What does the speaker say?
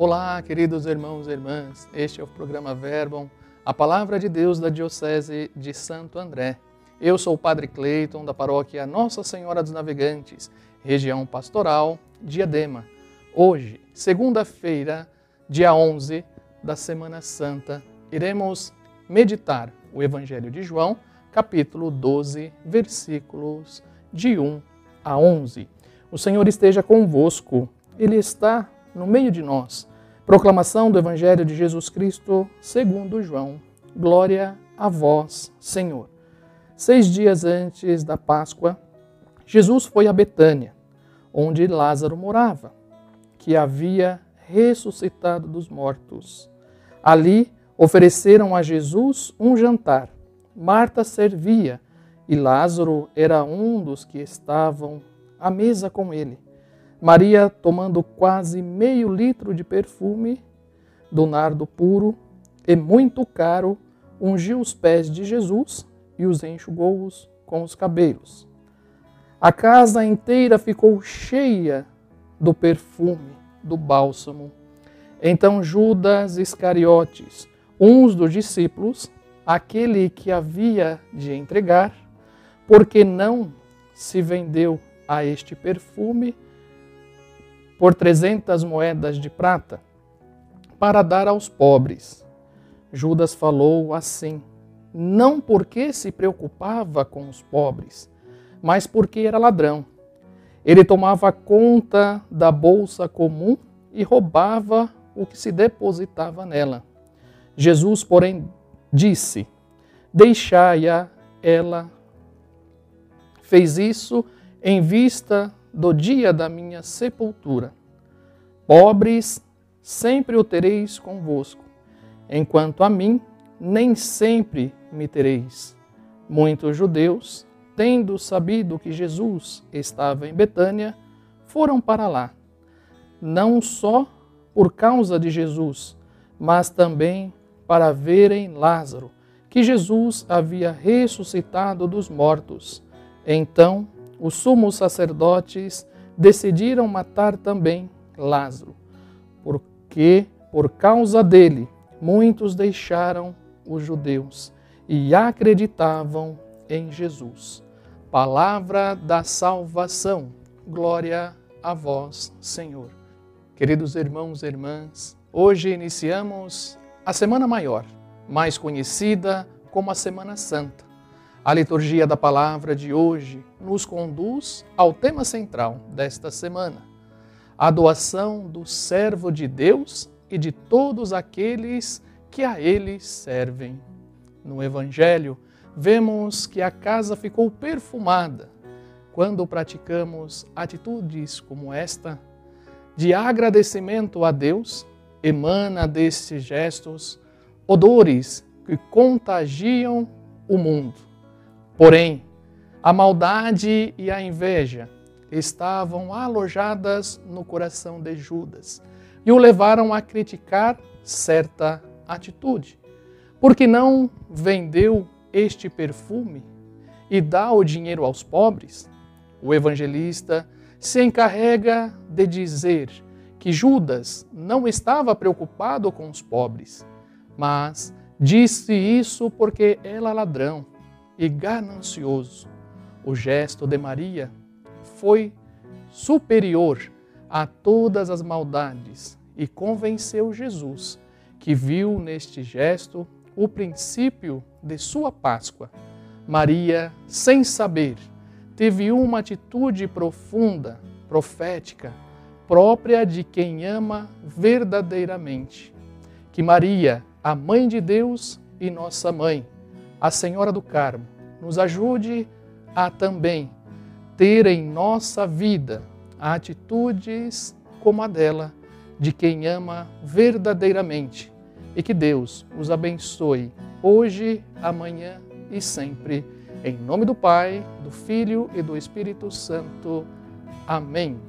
Olá, queridos irmãos e irmãs. Este é o programa Verbum, a palavra de Deus da Diocese de Santo André. Eu sou o Padre Cleiton, da paróquia Nossa Senhora dos Navegantes, região pastoral Diadema. Hoje, segunda-feira, dia 11 da Semana Santa, iremos meditar o Evangelho de João, capítulo 12, versículos de 1 a 11. O Senhor esteja convosco, Ele está no meio de nós. Proclamação do Evangelho de Jesus Cristo, segundo João. Glória a vós, Senhor. Seis dias antes da Páscoa, Jesus foi a Betânia, onde Lázaro morava, que havia ressuscitado dos mortos. Ali ofereceram a Jesus um jantar. Marta servia e Lázaro era um dos que estavam à mesa com ele. Maria, tomando quase meio litro de perfume do nardo puro e muito caro, ungiu os pés de Jesus e os enxugou-os com os cabelos. A casa inteira ficou cheia do perfume do bálsamo. Então Judas Iscariotes, um dos discípulos, aquele que havia de entregar, porque não se vendeu a este perfume por trezentas moedas de prata para dar aos pobres. Judas falou assim, não porque se preocupava com os pobres, mas porque era ladrão. Ele tomava conta da bolsa comum e roubava o que se depositava nela. Jesus, porém, disse: Deixai-a, ela fez isso em vista do dia da minha sepultura. Pobres sempre o tereis convosco, enquanto a mim nem sempre me tereis. Muitos judeus, tendo sabido que Jesus estava em Betânia, foram para lá, não só por causa de Jesus, mas também para verem Lázaro, que Jesus havia ressuscitado dos mortos. Então, os sumos sacerdotes decidiram matar também Lázaro, porque por causa dele muitos deixaram os judeus e acreditavam em Jesus. Palavra da salvação. Glória a vós, Senhor. Queridos irmãos e irmãs, hoje iniciamos a Semana Maior, mais conhecida como a Semana Santa. A liturgia da palavra de hoje nos conduz ao tema central desta semana, a doação do servo de Deus e de todos aqueles que a ele servem. No Evangelho, vemos que a casa ficou perfumada quando praticamos atitudes como esta de agradecimento a Deus, emana destes gestos odores que contagiam o mundo. Porém, a maldade e a inveja estavam alojadas no coração de Judas e o levaram a criticar certa atitude. Porque não vendeu este perfume e dá o dinheiro aos pobres? O evangelista se encarrega de dizer que Judas não estava preocupado com os pobres, mas disse isso porque era ladrão e ganancioso. O gesto de Maria foi superior a todas as maldades e convenceu Jesus, que viu neste gesto o princípio de sua Páscoa. Maria, sem saber, teve uma atitude profunda, profética, própria de quem ama verdadeiramente. Que Maria, a Mãe de Deus e nossa Mãe, a Senhora do Carmo nos ajude a também ter em nossa vida atitudes como a dela, de quem ama verdadeiramente. E que Deus os abençoe hoje, amanhã e sempre. Em nome do Pai, do Filho e do Espírito Santo. Amém.